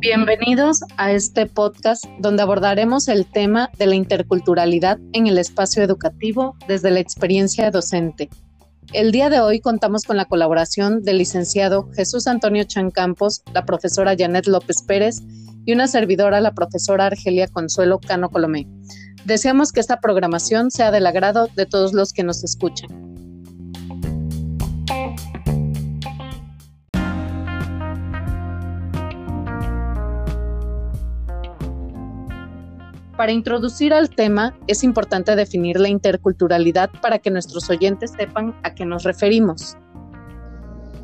Bienvenidos a este podcast donde abordaremos el tema de la interculturalidad en el espacio educativo desde la experiencia docente. El día de hoy contamos con la colaboración del licenciado Jesús Antonio Chancampos, la profesora Janet López Pérez y una servidora, la profesora Argelia Consuelo Cano Colomé. Deseamos que esta programación sea del agrado de todos los que nos escuchan. Para introducir al tema, es importante definir la interculturalidad para que nuestros oyentes sepan a qué nos referimos.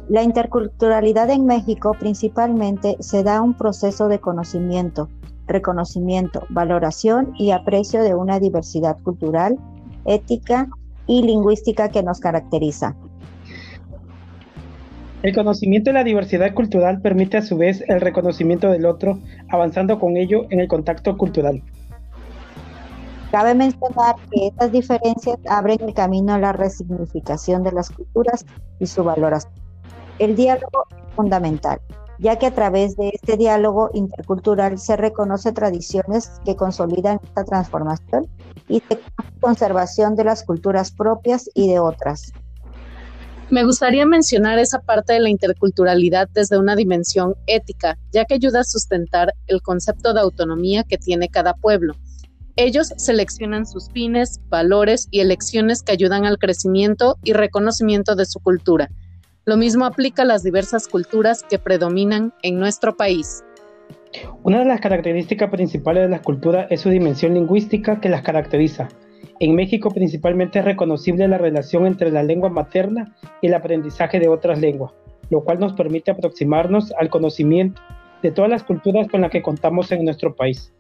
La interculturalidad en México principalmente se da un proceso de conocimiento, reconocimiento, valoración y aprecio de una diversidad cultural, ética y lingüística que nos caracteriza. El conocimiento de la diversidad cultural permite a su vez el reconocimiento del otro, avanzando con ello en el contacto cultural. Cabe mencionar que estas diferencias abren el camino a la resignificación de las culturas y su valoración. El diálogo es fundamental, ya que a través de este diálogo intercultural se reconoce tradiciones que consolidan esta transformación y se conservación de las culturas propias y de otras. Me gustaría mencionar esa parte de la interculturalidad desde una dimensión ética, ya que ayuda a sustentar el concepto de autonomía que tiene cada pueblo ellos seleccionan sus fines, valores y elecciones que ayudan al crecimiento y reconocimiento de su cultura. Lo mismo aplica a las diversas culturas que predominan en nuestro país. Una de las características principales de las culturas es su dimensión lingüística que las caracteriza. En México principalmente es reconocible la relación entre la lengua materna y el aprendizaje de otras lenguas, lo cual nos permite aproximarnos al conocimiento de todas las culturas con las que contamos en nuestro país.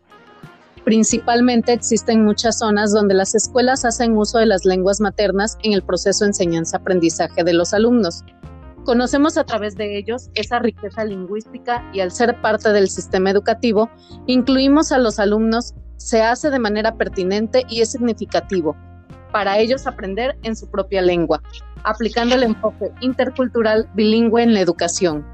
Principalmente existen muchas zonas donde las escuelas hacen uso de las lenguas maternas en el proceso de enseñanza-aprendizaje de los alumnos. Conocemos a través de ellos esa riqueza lingüística y al ser parte del sistema educativo, incluimos a los alumnos, se hace de manera pertinente y es significativo para ellos aprender en su propia lengua, aplicando el enfoque intercultural bilingüe en la educación.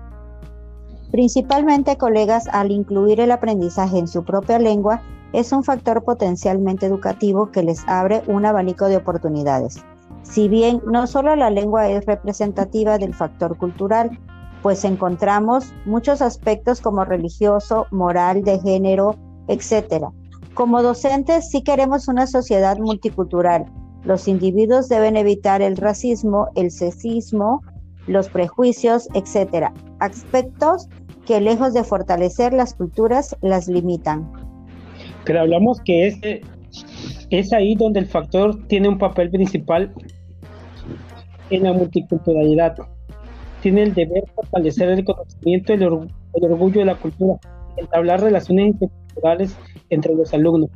Principalmente, colegas, al incluir el aprendizaje en su propia lengua, es un factor potencialmente educativo que les abre un abanico de oportunidades. Si bien no solo la lengua es representativa del factor cultural, pues encontramos muchos aspectos como religioso, moral, de género, etc. Como docentes sí queremos una sociedad multicultural. Los individuos deben evitar el racismo, el sexismo, los prejuicios, etc. Aspectos que lejos de fortalecer las culturas, las limitan. Pero hablamos que es, es ahí donde el factor tiene un papel principal en la multiculturalidad. Tiene el deber de fortalecer el conocimiento y el, orgullo de la cultura, entablar relaciones interculturales entre los alumnos,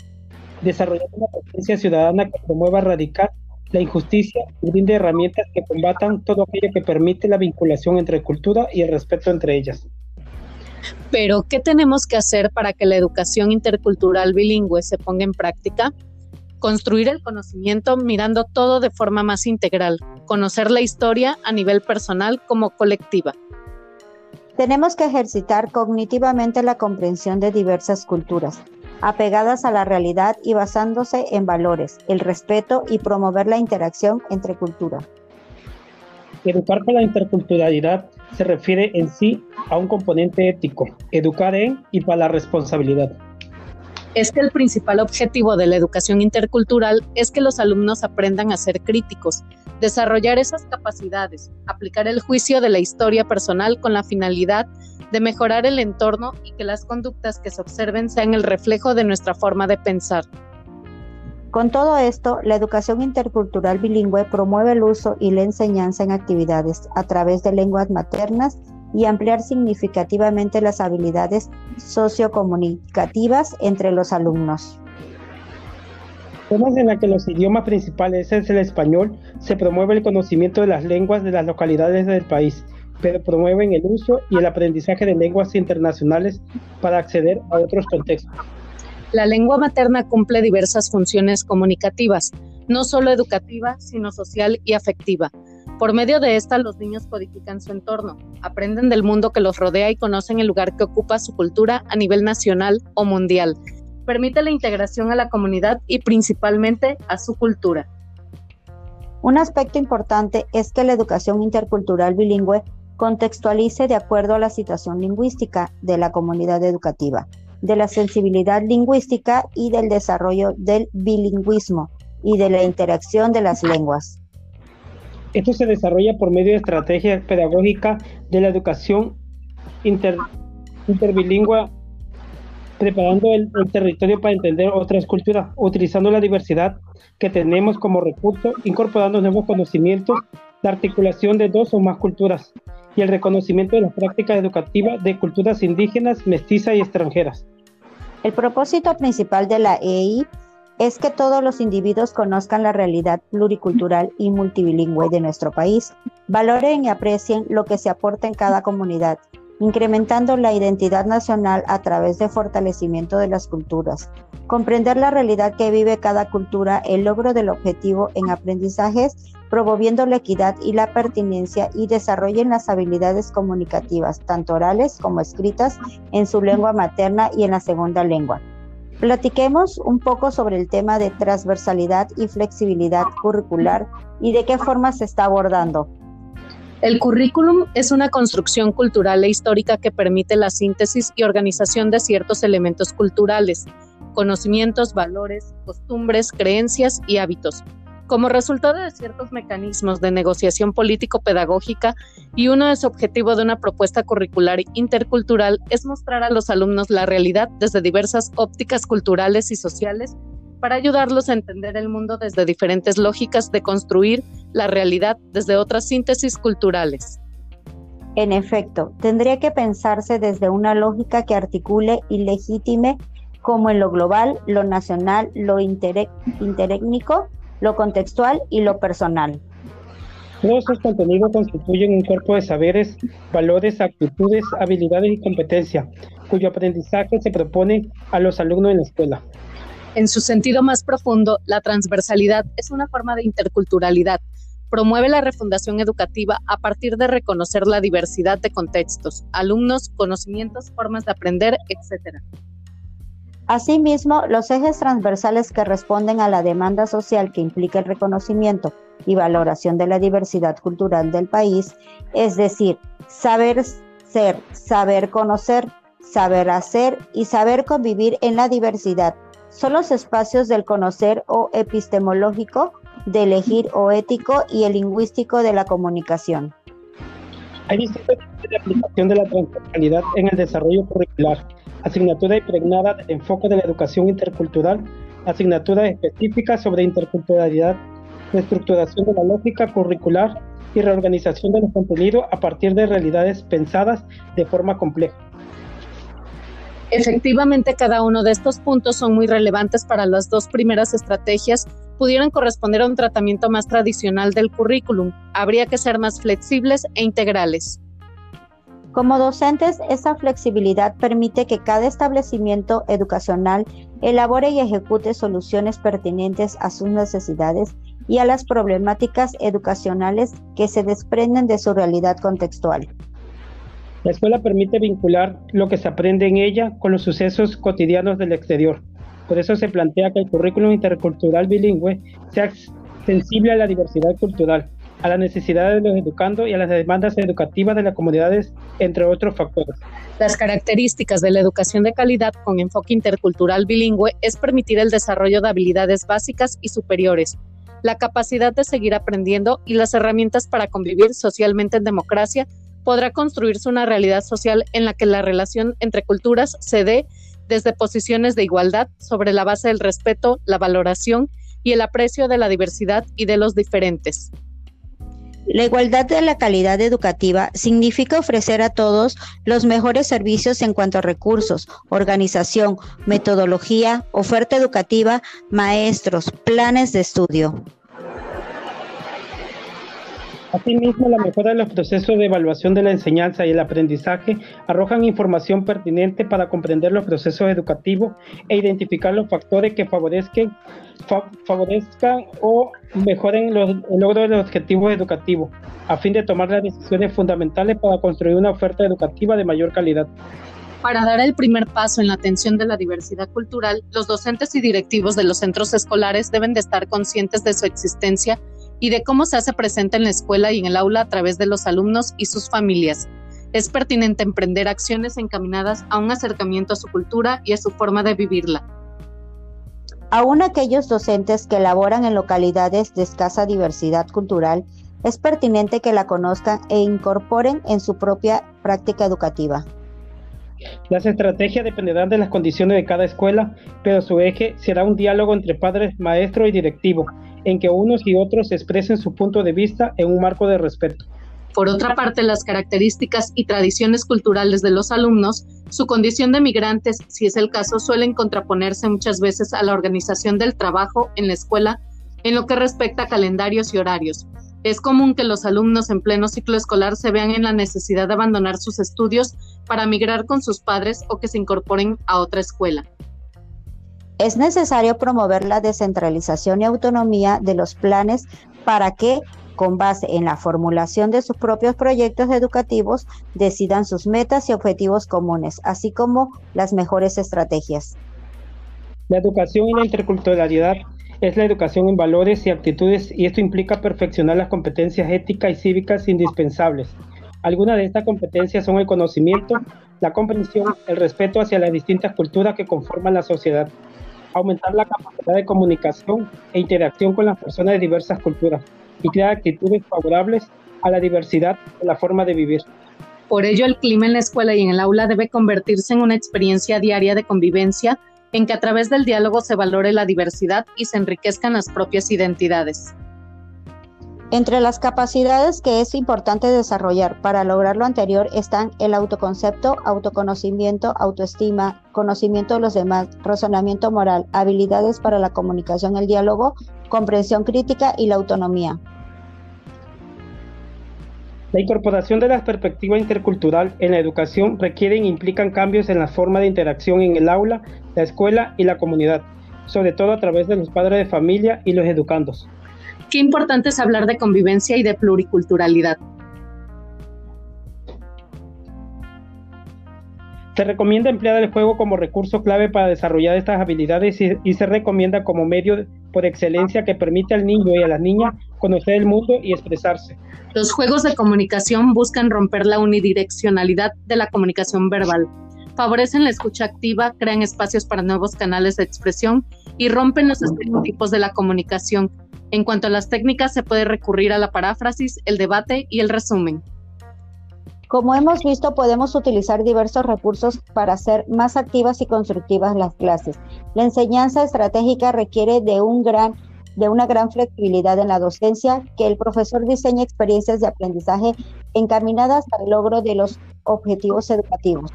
desarrollar una presencia ciudadana que promueva radical la injusticia y brinde herramientas que combatan todo aquello que permite la vinculación entre cultura y el respeto entre ellas. Pero, ¿qué tenemos que hacer para que la educación intercultural bilingüe se ponga en práctica? Construir el conocimiento mirando todo de forma más integral, conocer la historia a nivel personal como colectiva. Tenemos que ejercitar cognitivamente la comprensión de diversas culturas, apegadas a la realidad y basándose en valores, el respeto y promover la interacción entre culturas. Educar para la interculturalidad se refiere en sí a un componente ético, educar en y para la responsabilidad. Es que el principal objetivo de la educación intercultural es que los alumnos aprendan a ser críticos, desarrollar esas capacidades, aplicar el juicio de la historia personal con la finalidad de mejorar el entorno y que las conductas que se observen sean el reflejo de nuestra forma de pensar. Con todo esto, la educación intercultural bilingüe promueve el uso y la enseñanza en actividades a través de lenguas maternas y ampliar significativamente las habilidades sociocomunicativas entre los alumnos. Zonas en las que los idiomas principales es el español, se promueve el conocimiento de las lenguas de las localidades del país, pero promueven el uso y el aprendizaje de lenguas internacionales para acceder a otros contextos. La lengua materna cumple diversas funciones comunicativas, no solo educativa, sino social y afectiva. Por medio de esta, los niños codifican su entorno, aprenden del mundo que los rodea y conocen el lugar que ocupa su cultura a nivel nacional o mundial. Permite la integración a la comunidad y principalmente a su cultura. Un aspecto importante es que la educación intercultural bilingüe contextualice de acuerdo a la situación lingüística de la comunidad educativa, de la sensibilidad lingüística y del desarrollo del bilingüismo y de la interacción de las lenguas. Esto se desarrolla por medio de estrategias pedagógicas de la educación interbilingüe, preparando el, territorio para entender otras culturas, utilizando la diversidad que tenemos como recurso, incorporando nuevos conocimientos, la articulación de dos o más culturas y el reconocimiento de las prácticas educativas de culturas indígenas, mestizas y extranjeras. El propósito principal de la EI es que todos los individuos conozcan la realidad pluricultural y multilingüe de nuestro país, valoren y aprecien lo que se aporta en cada comunidad, incrementando la identidad nacional a través de fortalecimiento de las culturas, comprender la realidad que vive cada cultura, el logro del objetivo en aprendizajes, promoviendo la equidad y la pertinencia y desarrollen las habilidades comunicativas, tanto orales como escritas, en su lengua materna y en la segunda lengua Platiquemos un poco sobre el tema de transversalidad y flexibilidad curricular y de qué forma se está abordando. El currículum es una construcción cultural e histórica que permite la síntesis y organización de ciertos elementos culturales, conocimientos, valores, costumbres, creencias y hábitos, como resultado de ciertos mecanismos de negociación político-pedagógica y uno de su objetivo de una propuesta curricular intercultural es mostrar a los alumnos la realidad desde diversas ópticas culturales y sociales para ayudarlos a entender el mundo desde diferentes lógicas de construir la realidad desde otras síntesis culturales. En efecto, tendría que pensarse desde una lógica que articule y legitime como en lo global, lo nacional, lo interétnico lo contextual y lo personal. Todos estos contenidos constituyen un cuerpo de saberes, valores, actitudes, habilidades y competencias, cuyo aprendizaje se propone a los alumnos en la escuela. En su sentido más profundo, la transversalidad es una forma de interculturalidad. Promueve la refundación educativa a partir de reconocer la diversidad de contextos, alumnos, conocimientos, formas de aprender, etc. Asimismo, los ejes transversales que responden a la demanda social que implica el reconocimiento y valoración de la diversidad cultural del país, es decir, saber ser, saber conocer, saber hacer y saber convivir en la diversidad, son los espacios del conocer o epistemológico, de elegir o ético y el lingüístico de la comunicación. Hay distintos tipos de aplicación de la transversalidad en el desarrollo curricular asignatura impregnada del enfoque de la educación intercultural, asignaturas específicas sobre interculturalidad, reestructuración de la lógica curricular y reorganización de los contenidos a partir de realidades pensadas de forma compleja. Efectivamente, cada uno de estos puntos son muy relevantes para las dos primeras estrategias. Pudieran corresponder a un tratamiento más tradicional del currículum. Habría que ser más flexibles e integrales. Como docentes, esa flexibilidad permite que cada establecimiento educacional elabore y ejecute soluciones pertinentes a sus necesidades y a las problemáticas educacionales que se desprenden de su realidad contextual. La escuela permite vincular lo que se aprende en ella con los sucesos cotidianos del exterior. Por eso se plantea que el currículum intercultural bilingüe sea sensible a la diversidad cultural, a las necesidades de los educandos y a las demandas educativas de las comunidades, entre otros factores. Las características de la educación de calidad con enfoque intercultural bilingüe es permitir el desarrollo de habilidades básicas y superiores, la capacidad de seguir aprendiendo y las herramientas para convivir socialmente en democracia, podrá construirse una realidad social en la que la relación entre culturas se dé desde posiciones de igualdad sobre la base del respeto, la valoración y el aprecio de la diversidad y de los diferentes. La igualdad de la calidad educativa significa ofrecer a todos los mejores servicios en cuanto a recursos, organización, metodología, oferta educativa, maestros, planes de estudio. Asimismo, la mejora de los procesos de evaluación de la enseñanza y el aprendizaje arrojan información pertinente para comprender los procesos educativos e identificar los factores que favorezcan, o mejoren los, el logro de los objetivos educativos, a fin de tomar las decisiones fundamentales para construir una oferta educativa de mayor calidad. Para dar el primer paso en la atención de la diversidad cultural, los docentes y directivos de los centros escolares deben de estar conscientes de su existencia y de cómo se hace presente en la escuela y en el aula a través de los alumnos y sus familias. Es pertinente emprender acciones encaminadas a un acercamiento a su cultura y a su forma de vivirla. Aún aquellos docentes que laboran en localidades de escasa diversidad cultural, es pertinente que la conozcan e incorporen en su propia práctica educativa. Las estrategias dependerán de las condiciones de cada escuela, pero su eje será un diálogo entre padres, maestro y directivo, en que unos y otros expresen su punto de vista en un marco de respeto. Por otra parte, las características y tradiciones culturales de los alumnos, su condición de migrantes, si es el caso, suelen contraponerse muchas veces a la organización del trabajo en la escuela en lo que respecta a calendarios y horarios. Es común que los alumnos en pleno ciclo escolar se vean en la necesidad de abandonar sus estudios para migrar con sus padres o que se incorporen a otra escuela. Es necesario promover la descentralización y autonomía de los planes para que, con base en la formulación de sus propios proyectos educativos, decidan sus metas y objetivos comunes, así como las mejores estrategias. La educación y la interculturalidad es la educación en valores y actitudes y esto implica perfeccionar las competencias éticas y cívicas indispensables. Algunas de estas competencias son el conocimiento, la comprensión, el respeto hacia las distintas culturas que conforman la sociedad, aumentar la capacidad de comunicación e interacción con las personas de diversas culturas y crear actitudes favorables a la diversidad de la forma de vivir. Por ello, el clima en la escuela y en el aula debe convertirse en una experiencia diaria de convivencia en que a través del diálogo se valore la diversidad y se enriquezcan las propias identidades. Entre las capacidades que es importante desarrollar para lograr lo anterior están el autoconcepto, autoconocimiento, autoestima, conocimiento de los demás, razonamiento moral, habilidades para la comunicación, el diálogo, comprensión crítica y la autonomía. La incorporación de la perspectiva intercultural en la educación requieren e implican cambios en la forma de interacción en el aula, la escuela y la comunidad, sobre todo a través de los padres de familia y los educandos. Qué importante es hablar de convivencia y de pluriculturalidad. Se recomienda emplear el juego como recurso clave para desarrollar estas habilidades y, se recomienda como medio por excelencia que permite al niño y a la niña conocer el mundo y expresarse. Los juegos de comunicación buscan romper la unidireccionalidad de la comunicación verbal, favorecen la escucha activa, crean espacios para nuevos canales de expresión y rompen los estereotipos de la comunicación, en cuanto a las técnicas, se puede recurrir a la paráfrasis, el debate y el resumen. Como hemos visto, podemos utilizar diversos recursos para hacer más activas y constructivas las clases. La enseñanza estratégica requiere de, un gran, de una gran flexibilidad en la docencia, que el profesor diseñe experiencias de aprendizaje encaminadas al logro de los objetivos educativos.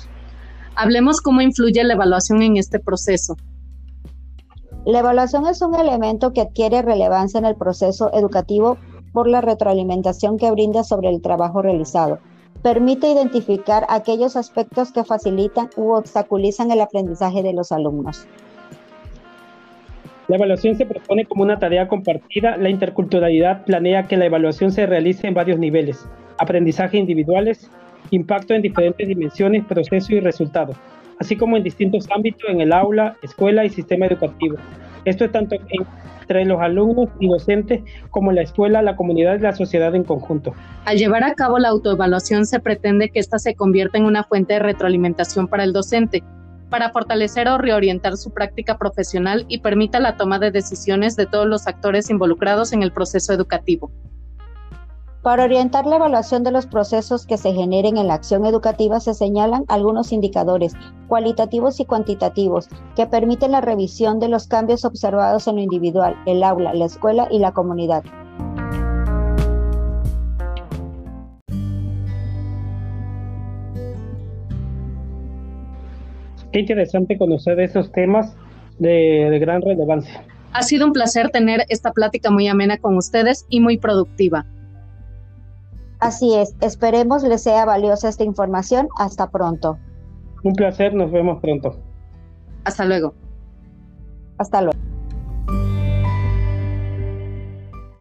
Hablemos cómo influye la evaluación en este proceso. La evaluación es un elemento que adquiere relevancia en el proceso educativo por la retroalimentación que brinda sobre el trabajo realizado. Permite identificar aquellos aspectos que facilitan u obstaculizan el aprendizaje de los alumnos. La evaluación se propone como una tarea compartida. La interculturalidad planea que la evaluación se realice en varios niveles. Aprendizaje individuales, impacto en diferentes dimensiones, proceso y resultados así como en distintos ámbitos en el aula, escuela y sistema educativo. Esto es tanto entre los alumnos y docentes como la escuela, la comunidad y la sociedad en conjunto. Al llevar a cabo la autoevaluación se pretende que ésta se convierta en una fuente de retroalimentación para el docente, para fortalecer o reorientar su práctica profesional y permita la toma de decisiones de todos los actores involucrados en el proceso educativo. Para orientar la evaluación de los procesos que se generen en la acción educativa se señalan algunos indicadores cualitativos y cuantitativos que permiten la revisión de los cambios observados en lo individual, el aula, la escuela y la comunidad. Qué interesante conocer esos temas de, de gran relevancia. Ha sido un placer tener esta plática muy amena con ustedes y muy productiva. Así es, esperemos les sea valiosa esta información. Hasta pronto. Un placer, nos vemos pronto. Hasta luego. Hasta luego.